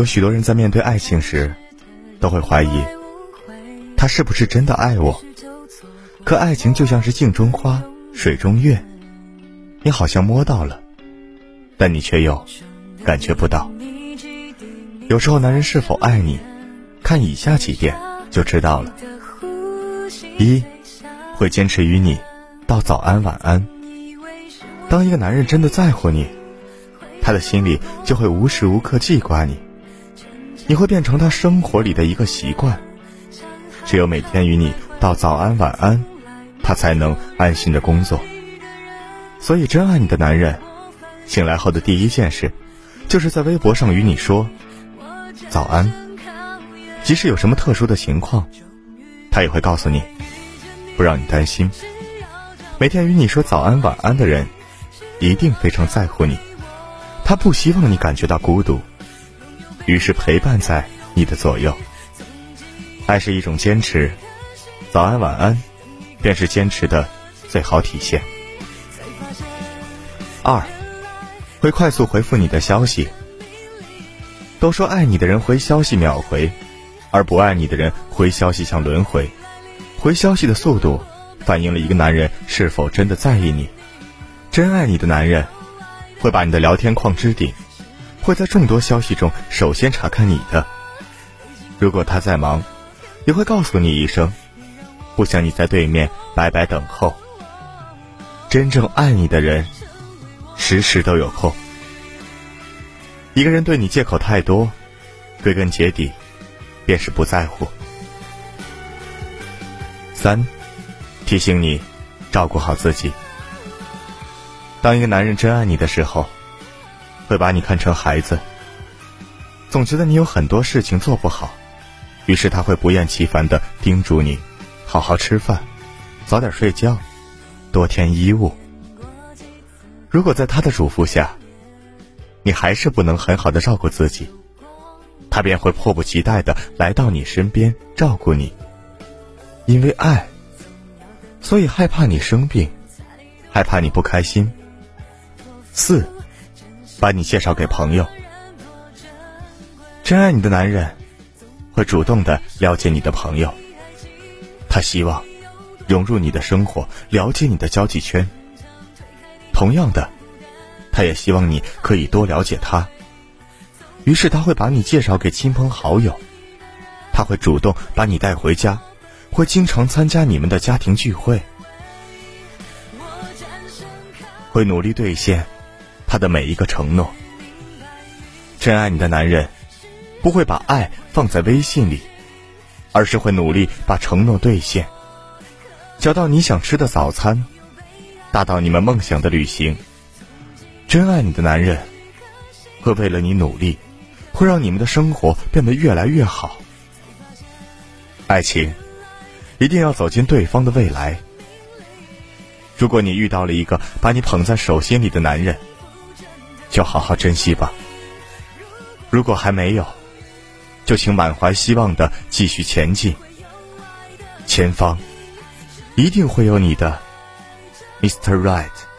有许多人在面对爱情时，都会怀疑他是不是真的爱我。可爱情就像是镜中花、水中月，你好像摸到了，但你却又感觉不到。有时候，男人是否爱你，看以下几点就知道了：一，会坚持与你道早安晚安。当一个男人真的在乎你，他的心里就会无时无刻记挂你，你会变成他生活里的一个习惯。只有每天与你道早安晚安。他才能安心的工作。所以，真爱你的男人，醒来后的第一件事，就是在微博上与你说早安。即使有什么特殊的情况，他也会告诉你，不让你担心。每天与你说早安晚安的人，一定非常在乎你。他不希望你感觉到孤独，于是陪伴在你的左右。爱是一种坚持，早安晚安。便是坚持的最好体现。二，会快速回复你的消息。都说爱你的人回消息秒回，而不爱你的人回消息像轮回。回消息的速度，反映了一个男人是否真的在意你。真爱你的男人，会把你的聊天框置顶，会在众多消息中首先查看你的。如果他在忙，也会告诉你一声。不想你在对面白白等候。真正爱你的人，时时都有空。一个人对你借口太多，归根结底，便是不在乎。三，提醒你，照顾好自己。当一个男人真爱你的时候，会把你看成孩子，总觉得你有很多事情做不好，于是他会不厌其烦的叮嘱你。好好吃饭，早点睡觉，多添衣物。如果在他的嘱咐下，你还是不能很好的照顾自己，他便会迫不及待的来到你身边照顾你。因为爱，所以害怕你生病，害怕你不开心。四，把你介绍给朋友。真爱你的男人，会主动的了解你的朋友。他希望融入你的生活，了解你的交际圈。同样的，他也希望你可以多了解他。于是他会把你介绍给亲朋好友，他会主动把你带回家，会经常参加你们的家庭聚会，会努力兑现他的每一个承诺。真爱你的男人，不会把爱放在微信里。而是会努力把承诺兑现，小到你想吃的早餐，大到你们梦想的旅行。真爱你的男人，会为了你努力，会让你们的生活变得越来越好。爱情，一定要走进对方的未来。如果你遇到了一个把你捧在手心里的男人，就好好珍惜吧。如果还没有，就请满怀希望的继续前进，前方一定会有你的，Mr. Right。